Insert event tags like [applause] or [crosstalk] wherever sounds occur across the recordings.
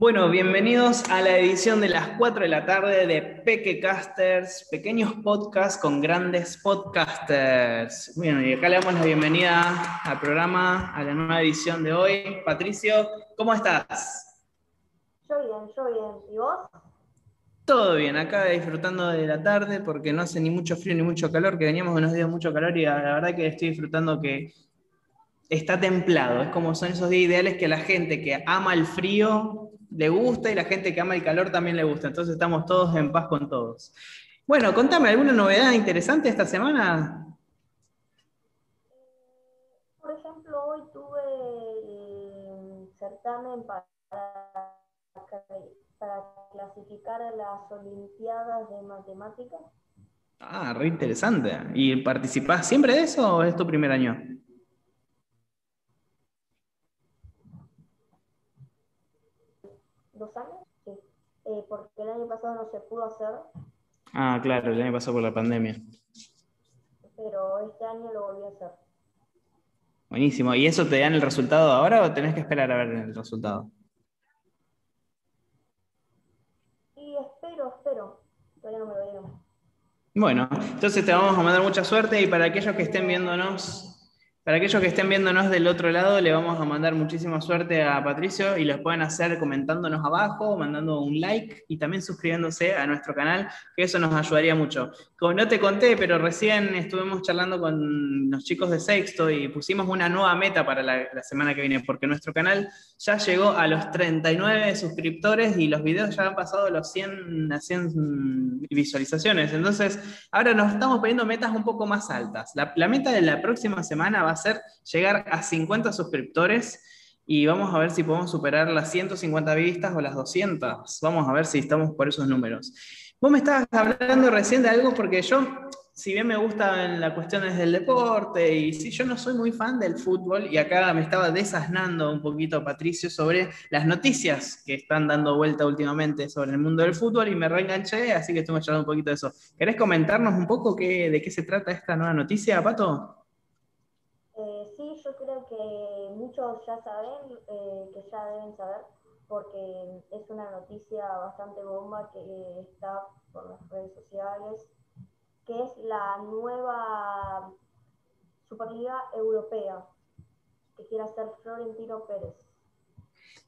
Bueno, bienvenidos a la edición de las 4 de la tarde de Pequecasters, pequeños podcasts con grandes podcasters. Bueno, y acá le damos la bienvenida al programa, a la nueva edición de hoy. Patricio, ¿cómo estás? Yo bien, yo bien. ¿Y vos? Todo bien, acá disfrutando de la tarde porque no hace ni mucho frío ni mucho calor, que veníamos unos días mucho calor y la verdad que estoy disfrutando que está templado. Es como son esos días ideales que la gente que ama el frío le gusta y la gente que ama el calor también le gusta. Entonces estamos todos en paz con todos. Bueno, contame, ¿alguna novedad interesante esta semana? Por ejemplo, hoy tuve el certamen para, para clasificar a las Olimpiadas de Matemáticas. Ah, re interesante. ¿Y participás siempre de eso o es tu primer año? Dos años, sí. Eh, porque el año pasado no se pudo hacer. Ah, claro, el año pasado por la pandemia. Pero este año lo volví a hacer. Buenísimo. ¿Y eso te dan el resultado ahora o tenés que esperar a ver el resultado? Y espero, espero. Todavía no me lo dieron. Bueno, entonces te vamos a mandar mucha suerte y para aquellos que estén viéndonos para aquellos que estén viéndonos del otro lado, le vamos a mandar muchísima suerte a Patricio y los pueden hacer comentándonos abajo, mandando un like y también suscribiéndose a nuestro canal, que eso nos ayudaría mucho. Como no te conté, pero recién estuvimos charlando con los chicos de Sexto y pusimos una nueva meta para la, semana que viene, porque nuestro canal ya llegó a los 39 suscriptores y los videos ya han pasado los 100 a 100 visualizaciones. Entonces, ahora nos estamos poniendo metas un poco más altas. La, la meta de la próxima semana va a ser llegar a 50 suscriptores y vamos a ver si podemos superar las 150 vistas o las 200. Vamos a ver si estamos por esos números. Vos me estabas hablando recién de algo porque yo, si bien me gusta en la cuestiones del deporte y si yo no soy muy fan del fútbol y acá me estaba desasnando un poquito Patricio sobre las noticias que están dando vuelta últimamente sobre el mundo del fútbol y me reenganché, así que estuve charlando un poquito de eso. ¿Querés comentarnos un poco qué, de qué se trata esta nueva noticia, Pato? que muchos ya saben, eh, que ya deben saber, porque es una noticia bastante bomba que está por las redes sociales, que es la nueva Superliga Europea que quiere hacer Florentino Pérez.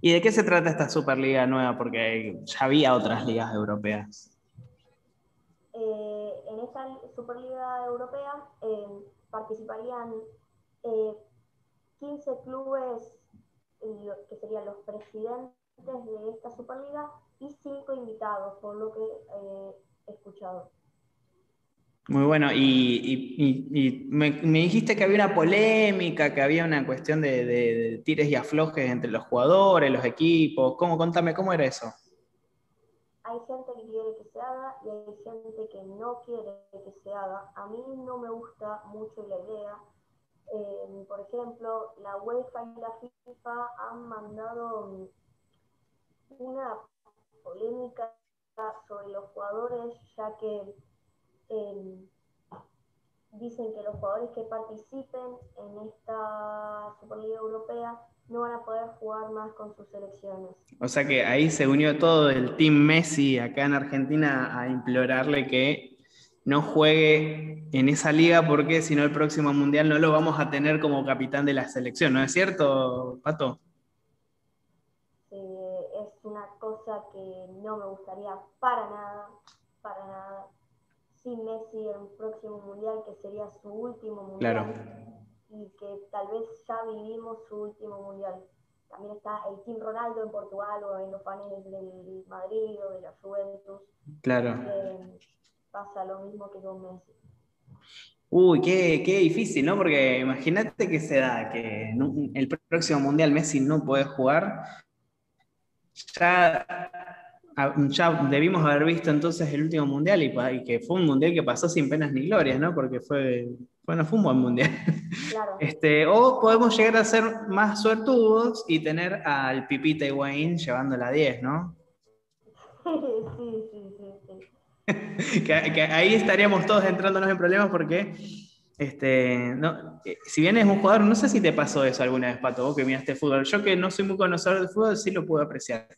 ¿Y de qué se trata esta Superliga nueva? Porque ya había otras ligas europeas. Eh, en esta Superliga Europea eh, participarían 15 clubes que serían los presidentes de esta Superliga y 5 invitados, por lo que eh, he escuchado. Muy bueno, y, me, dijiste que había una polémica, que había una cuestión de, tires y aflojes entre los jugadores, los equipos. ¿Cómo? Contame, ¿cómo era eso? Hay gente que quiere que se haga y hay gente que no quiere que se haga. A mí no me gusta mucho la idea eh, por ejemplo, la UEFA y la FIFA han mandado una polémica sobre los jugadores, ya que em, dicen que los jugadores que participen en esta Superliga Europea no van a poder jugar más con sus selecciones. O sea que ahí se unió todo el Team Messi acá en Argentina a implorarle que no juegue en esa liga porque si no el próximo mundial no lo vamos a tener como capitán de la selección, ¿no es cierto, Pato? Sí, es una cosa que no me gustaría para nada, para nada. Sin Messi en el próximo mundial, que sería su último mundial. Claro. Y que tal vez ya vivimos su último mundial. También está el Team Ronaldo en Portugal o en los paneles del Madrid o de la Juventus. Claro. Eh, pasa lo mismo que con Messi. Uy, qué, qué, difícil, ¿no? Porque imagínate que se da que el próximo Mundial Messi no puede jugar. Ya, ya debimos haber visto entonces el último Mundial y, que fue un Mundial que pasó sin penas ni glorias, ¿no? Porque fue, bueno, fue un buen Mundial. Claro. [laughs] Este, o podemos llegar a ser más suertudos y tener al Pipita Wayne llevando la 10, ¿no? [laughs] Sí, sí, [laughs] que, ahí estaríamos todos entrándonos en problemas porque, este, no, eh, si bien es un jugador, no sé si te pasó eso alguna vez, Pato, vos que miraste fútbol. Yo que no soy muy conocedor de fútbol, sí lo puedo apreciar.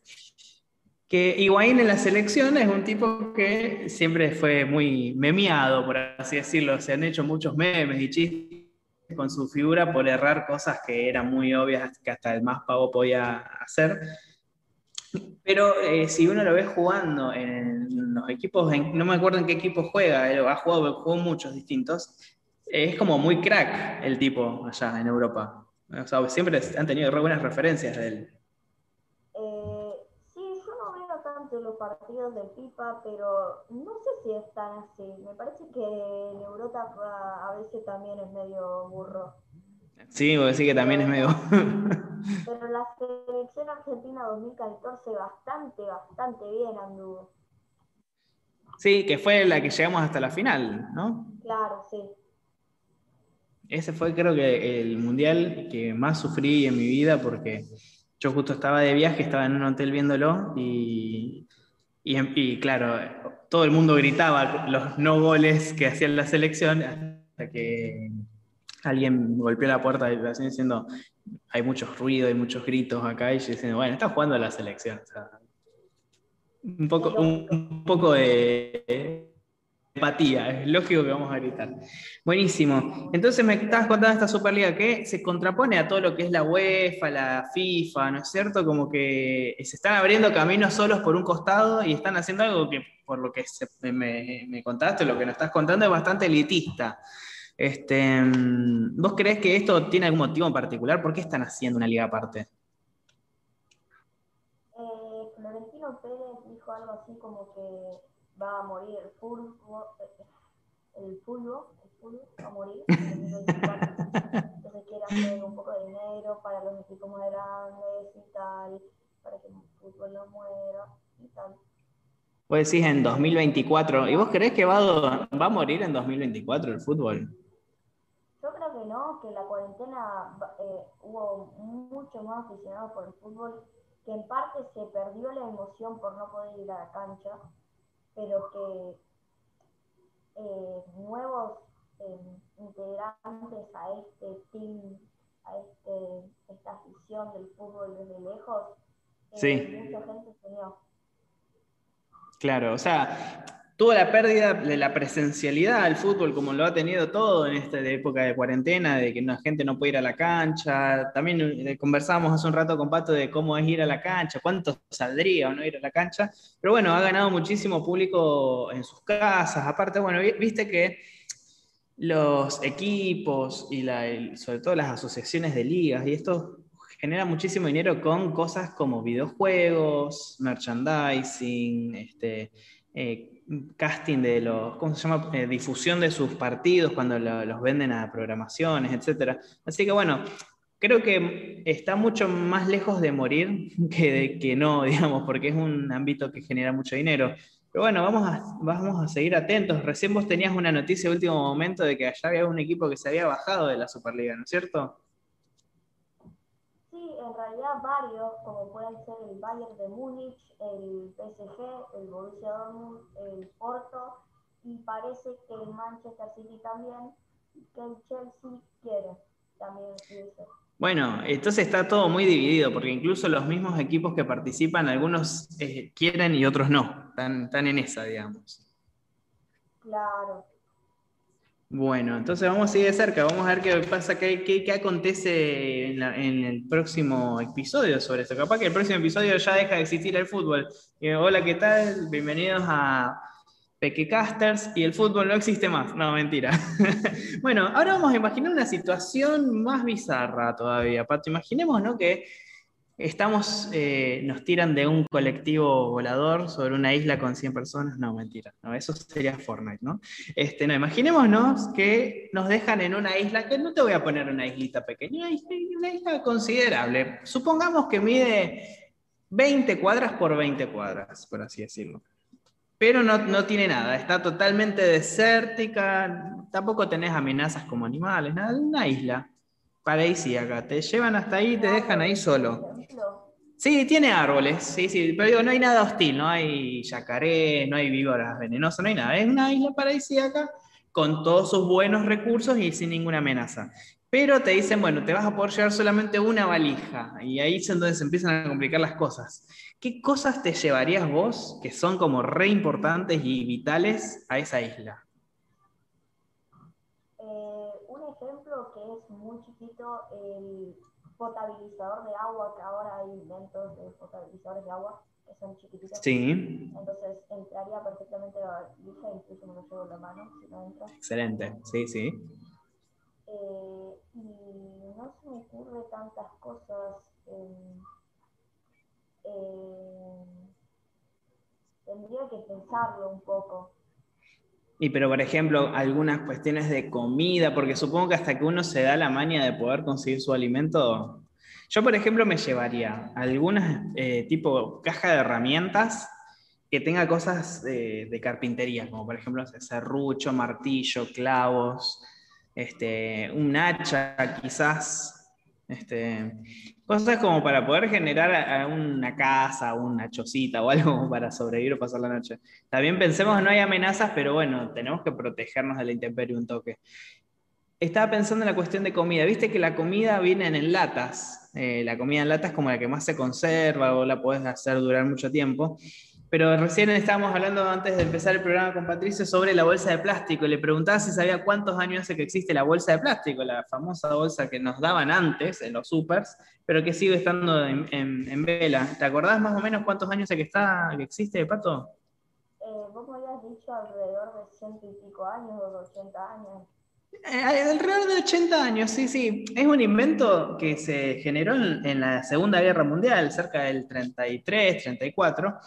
que Higuaín en la selección es un tipo que siempre fue muy memeado, por así decirlo. Se han hecho muchos memes y chistes con su figura por errar cosas que eran muy obvias que hasta el más pavo podía hacer. Pero eh, si uno lo ve jugando en los equipos, no me acuerdo en qué equipo juega, él ha jugado, jugó muchos distintos, es como muy crack el tipo allá en Europa. O sea, siempre han tenido re buenas referencias de él. Eh, sí, yo no veo tanto los partidos del FIFA, pero no sé si es tan así. Me parece que en Europa a veces también es medio burro. Sí, a decir que también es medio. [laughs] Pero la selección argentina 2014 bastante, bastante bien anduvo. Sí, que fue la que llegamos hasta la final, ¿no? Claro, sí. Ese fue creo que el mundial que más sufrí en mi vida porque yo justo estaba de viaje, estaba en un hotel viéndolo y, y, claro, todo el mundo gritaba los no goles que hacían la selección hasta que alguien golpeó la puerta de la diciendo hay muchos ruidos, hay muchos gritos acá y yo diciendo, bueno, está jugando la selección. un poco, un poco de empatía, es lógico que vamos a gritar. Buenísimo. Entonces me estabas contando esta Superliga que se contrapone a todo lo que es la UEFA, la FIFA, ¿no es cierto? Como que se están abriendo caminos solos por un costado y están haciendo algo que, por lo que me, me, contaste, lo que nos estás contando, es bastante elitista. Este, ¿Vos crees que esto tiene algún motivo en particular? ¿Por qué están haciendo una liga aparte? Eh, Florentino Pérez dijo algo así como que va a morir el fútbol, el fútbol, el fútbol va a morir. Entonces quiere hacer un poco de dinero para los equipos más grandes y tal, para que el fútbol no muera y tal. Vos decís en 2024, ¿y vos creés que va a, va a morir en 2024 el fútbol? Que no, que la cuarentena eh, hubo mucho más aficionados por el fútbol, que en parte se perdió la emoción por no poder ir a la cancha pero que eh, nuevos eh, integrantes a este team, a este, esta afición del fútbol desde lejos, eh, mucha gente se unió. Claro, o sea, tuvo la pérdida de la presencialidad del fútbol, como lo ha tenido todo en esta época de cuarentena, de que la gente no puede ir a la cancha. También eh, conversamos hace un rato con Pato de cómo es ir a la cancha, cuánto saldría o no ir a la cancha. Pero bueno, ha ganado muchísimo público en sus casas. Aparte, bueno, viste que los equipos y sobre todo las asociaciones de ligas y esto genera muchísimo dinero con cosas como videojuegos, merchandising, este, eh, casting de los, ¿cómo se llama? Eh, difusión de sus partidos cuando los venden a programaciones, etc. Así que bueno, creo que está mucho más lejos de morir [laughs] que, de, que no, [laughs] digamos, porque es un ámbito que genera mucho dinero. Pero bueno, vamos a, vamos a seguir atentos. Recién vos tenías una noticia de último momento de que allá había un equipo que se había bajado de la Superliga, ¿no es cierto? En realidad varios, como pueden ser el Bayern de Múnich, el PSG, el Borussia Dortmund, el Porto, y parece que el Manchester City también, que el Chelsea quiere también Bueno, entonces está todo muy dividido, porque incluso los mismos equipos que participan, algunos eh, quieren y otros no, están, están en esa, digamos. Claro. Bueno, entonces vamos a seguir de cerca, vamos a ver qué pasa, qué, qué, acontece en, el próximo episodio sobre esto. Capaz que el próximo episodio ya deja de existir el fútbol. Eh, hola, ¿qué tal? Bienvenidos a Pequecasters y el fútbol no existe más. No, mentira. [laughs] bueno, ahora vamos a imaginar una situación más bizarra todavía, Pato. Imaginemos, ¿no? Que Estamos, eh, nos tiran de un colectivo volador sobre una isla con 100 personas. No, mentira, no, eso sería Fortnite, ¿no? Este, no, imaginémonos que nos dejan en una isla, que no te voy a poner una islita pequeña, una isla considerable. Supongamos que mide 20 cuadras por 20 cuadras, por así decirlo. Pero no, no tiene nada, está totalmente desértica, tampoco tenés amenazas como animales, nada, una isla paradisíaca. Te llevan hasta ahí y te dejan ahí solo. Sí, tiene árboles, sí, sí, pero digo, no hay nada hostil, no hay yacaré, no hay víboras venenosas, no hay nada. Es una isla paradisíaca con todos sus buenos recursos y sin ninguna amenaza. Pero te dicen, bueno, te vas a poder llevar solamente una valija. Y ahí es donde se empiezan a complicar las cosas. ¿Qué cosas te llevarías vos que son como re importantes y vitales a esa isla? Eh, un ejemplo que es muy chiquito, el potabilizador de agua, que ahora hay inventos de potabilizadores de agua que son chiquititos. Sí. Entonces entraría perfectamente la valija, incluso me lo llevo en la mano si no entra. Excelente, sí, sí. Eh, y no se me ocurre tantas cosas. tendría que pensarlo un poco. Y pero, por ejemplo, algunas cuestiones de comida, porque supongo que hasta que uno se da la maña de poder conseguir su alimento, yo, por ejemplo, me llevaría algunas eh, tipo caja de herramientas que tenga cosas de, carpintería, como por ejemplo serrucho, martillo, clavos, este, un hacha quizás, este, cosas como para poder generar una casa, una chocita o algo [laughs] para sobrevivir o pasar la noche. También pensemos, no hay amenazas, pero bueno, tenemos que protegernos de la intemperie un toque. Estaba pensando en la cuestión de comida. Viste que la comida viene en latas. Eh, la comida en latas es como la que más se conserva o la puedes hacer durar mucho tiempo. Pero recién estábamos hablando antes de empezar el programa con Patricio sobre la bolsa de plástico. Le preguntaba si sabía cuántos años hace que existe la bolsa de plástico, la famosa bolsa que nos daban antes en los supers, pero que sigue estando en, vela. ¿Te acordás más o menos cuántos años hace que, está, que existe, Pato? Eh, vos me habías dicho alrededor de ciento y pico años o de 80 años. Eh, alrededor de 80 años, sí, sí. Es un invento que se generó en, en la Segunda Guerra Mundial, cerca del 33, 34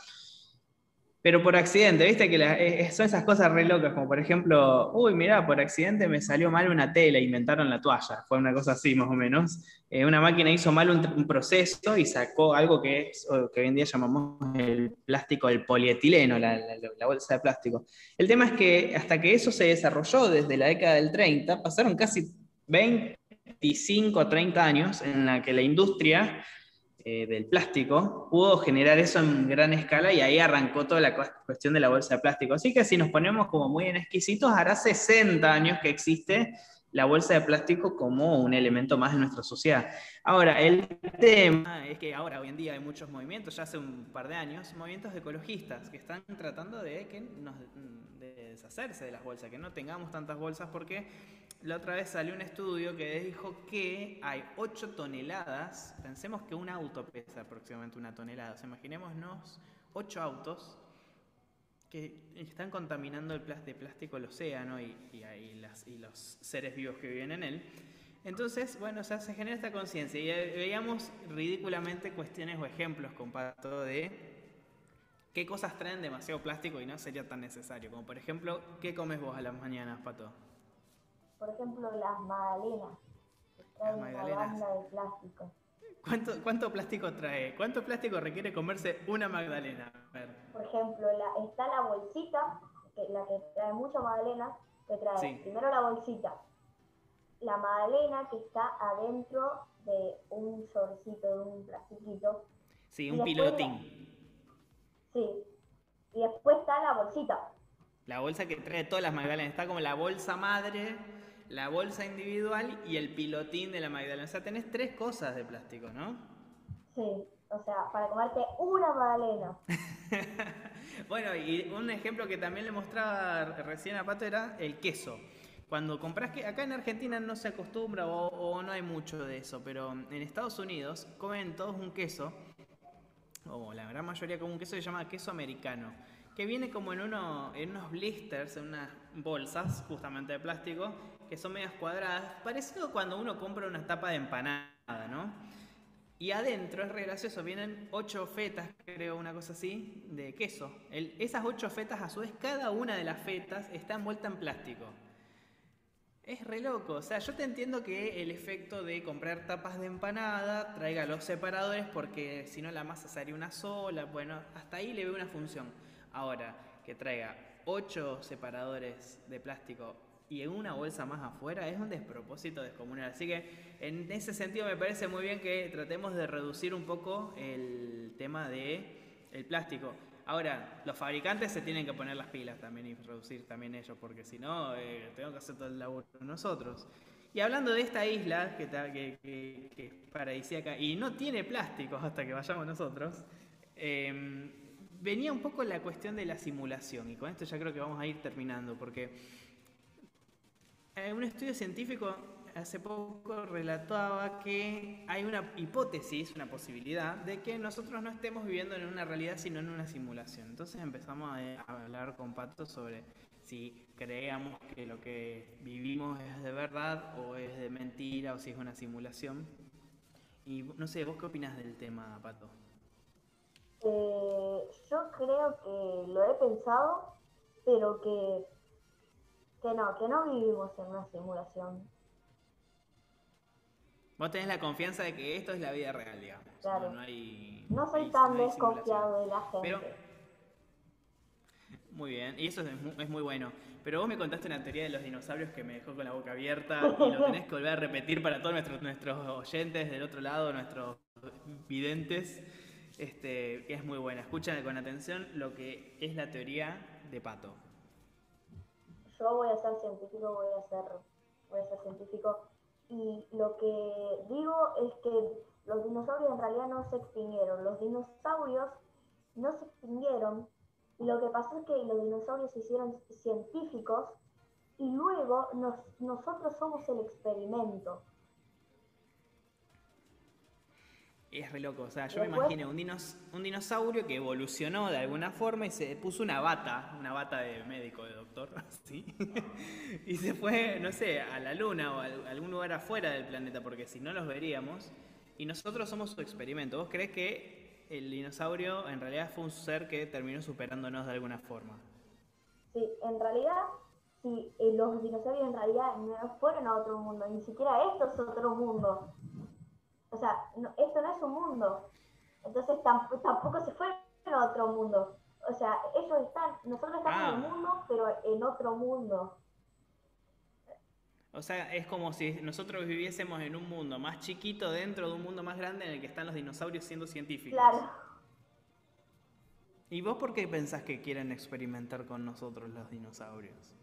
pero por accidente, viste que eh, eh, son esas cosas re locas, como por ejemplo, uy, mirá, por accidente me salió mal una tela, inventaron la toalla, fue una cosa así más o menos. Eh, una máquina hizo mal un, proceso y sacó algo que, es, que hoy en día llamamos el plástico, el polietileno, la, la, bolsa de plástico. El tema es que hasta que eso se desarrolló desde la década del 30, pasaron casi 25 o 30 años en la que la industria eh, del plástico, pudo generar eso en gran escala y ahí arrancó toda la cuestión de la bolsa de plástico. Así que si nos ponemos como muy en exquisitos, hará 60 años que existe la bolsa de plástico como un elemento más de nuestra sociedad. Ahora, el tema es que ahora, hoy en día, hay muchos movimientos, ya hace un par de años, movimientos ecologistas que están tratando de, que nos, de deshacerse de las bolsas, que no tengamos tantas bolsas porque la otra vez salió un estudio que dijo que hay 8 toneladas, pensemos que un auto pesa aproximadamente una tonelada, o sea, imaginémonos 8 autos que están contaminando el de plástico el océano y, y, los seres vivos que viven en él. Entonces, bueno, o sea, se genera esta conciencia y veíamos ridículamente cuestiones o ejemplos, comparto, de qué cosas traen demasiado plástico y no sería tan necesario. Como por ejemplo, ¿qué comes vos a las mañanas, Pato? por ejemplo, las magdalenas, una banda de plástico. ¿Cuánto, ¿Cuánto plástico trae? ¿Cuánto plástico requiere comerse una magdalena? Por ejemplo, la, está la bolsita, que, la que trae mucha magdalena, que trae primero la bolsita, la magdalena que está adentro de un shortcito, de un plastiquito. Sí, un pilotín. sí. Y después está la bolsita. La bolsa que trae todas las magdalenas. Está como la bolsa madre la bolsa individual y el pilotín de la Magdalena. O sea, tenés tres cosas de plástico, ¿no? Sí, o sea, para comerte una Magdalena. [laughs] bueno, y un ejemplo que también le mostraba recién a Pato era el queso. Cuando compras que acá en Argentina no se acostumbra o, no hay mucho de eso, pero en Estados Unidos comen todos un queso, o la gran mayoría como un queso que se llama queso americano, que viene como en, uno, en unos blisters, en unas bolsas justamente de plástico, que son medias cuadradas, parecido cuando uno compra una tapa de empanada, ¿no? Y adentro es re gracioso, vienen ocho fetas, creo, una cosa así, de queso. esas ocho fetas, a su vez, cada una de las fetas está envuelta en plástico. Es re loco, o sea, yo te entiendo que el efecto de comprar tapas de empanada traiga los separadores porque si no la masa sería una sola, bueno, hasta ahí le veo una función. Ahora, que traiga ocho separadores de plástico y en una bolsa más afuera es un despropósito descomunal. Así que en ese sentido me parece muy bien que tratemos de reducir un poco el tema del el plástico. Ahora, los fabricantes se tienen que poner las pilas también y reducir también ellos, porque si no, eh, tenemos que hacer todo el laburo nosotros. Y hablando de esta isla que, que, que, es paradisíaca y no tiene plásticos hasta que vayamos nosotros, em, venía un poco la cuestión de la simulación. Y con esto ya creo que vamos a ir terminando, porque un estudio científico hace poco relataba que hay una hipótesis, una posibilidad, de que nosotros no estemos viviendo en una realidad, sino en una simulación. Entonces empezamos a hablar con Pato sobre si creíamos que lo que vivimos es de verdad o es de mentira o si es una simulación. Y no sé, ¿vos qué opinas del tema, Pato? Eh, yo creo que lo he pensado, pero que, que no, que no vivimos en una simulación. Vos tenés la confianza de que esto es la vida real, digamos. Claro. No, soy tan desconfiado de la gente. Muy bien, y eso es muy, bueno. Pero vos me contaste una teoría de los dinosaurios que me dejó con la boca abierta y lo tenés que volver a repetir para todos nuestros, nuestros oyentes del otro lado, nuestros videntes, este, que es muy buena. Escuchen con atención lo que es la teoría de Pato. Yo voy a ser científico, voy a ser, voy a ser científico y lo que digo es que los dinosaurios en realidad no se extinguieron. Los dinosaurios no se extinguieron y lo que pasó es que los dinosaurios se hicieron científicos y luego nosotros somos el experimento. Es re loco, o sea, yo me imagino un, un dinosaurio que evolucionó de alguna forma y se puso una bata, una bata de médico, de doctor, [laughs] ¿sí? y se fue, no sé, a la luna o a algún lugar afuera del planeta, porque si no los veríamos, y nosotros somos su experimento. ¿Vos crees que el dinosaurio en realidad fue un ser que terminó superándonos de alguna forma. Sí, en realidad, sí, eh, los dinosaurios en realidad no fueron a otro mundo, ni siquiera esto es otro mundo. O sea, esto no es un mundo. Entonces tampoco se fueron a otro mundo. O sea, ellos están, nosotros estamos en el ah. mundo, pero en otro mundo. O sea, es como si nosotros viviésemos en un mundo más chiquito dentro de un mundo más grande en el que están los dinosaurios siendo científicos. Claro. ¿Y vos por qué pensás que quieren experimentar con nosotros los dinosaurios?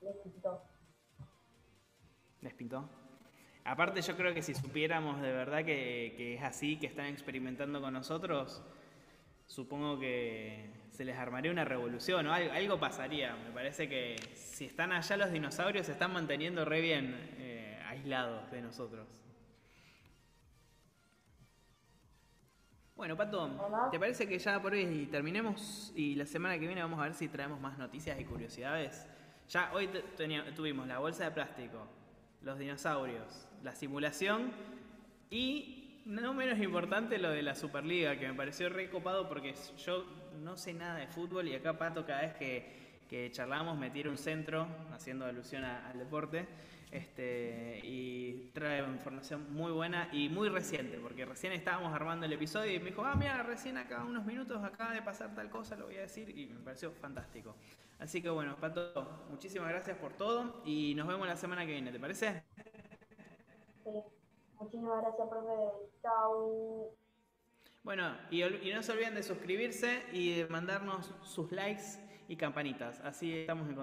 Les pintó. ¿Les pintó? Aparte yo creo que si supiéramos de verdad que, que es así, que están experimentando con nosotros, supongo que se les armaría una revolución o algo, pasaría. Me parece que si están allá los dinosaurios se están manteniendo re bien eh, aislados de nosotros. Bueno, Pato, ¿te parece que ya por hoy terminemos y la semana que viene vamos a ver si traemos más noticias y curiosidades? Ya hoy tuvimos la bolsa de plástico, los dinosaurios, la simulación y no menos importante lo de la Superliga, que me pareció recopado porque yo no sé nada de fútbol y acá Pato cada vez que, que charlamos me tira un centro, haciendo alusión al deporte, este, y trae información muy buena y muy reciente, porque recién estábamos armando el episodio y me dijo, ah, mira, recién acá unos minutos acaba de pasar tal cosa, lo voy a decir, y me pareció fantástico. Así que bueno, Pato, muchísimas gracias por todo y nos vemos la semana que viene, ¿te parece? Muchísimas gracias, profe. Chao. Bueno, y, y, no se olviden de suscribirse y de mandarnos sus likes y campanitas. Así estamos en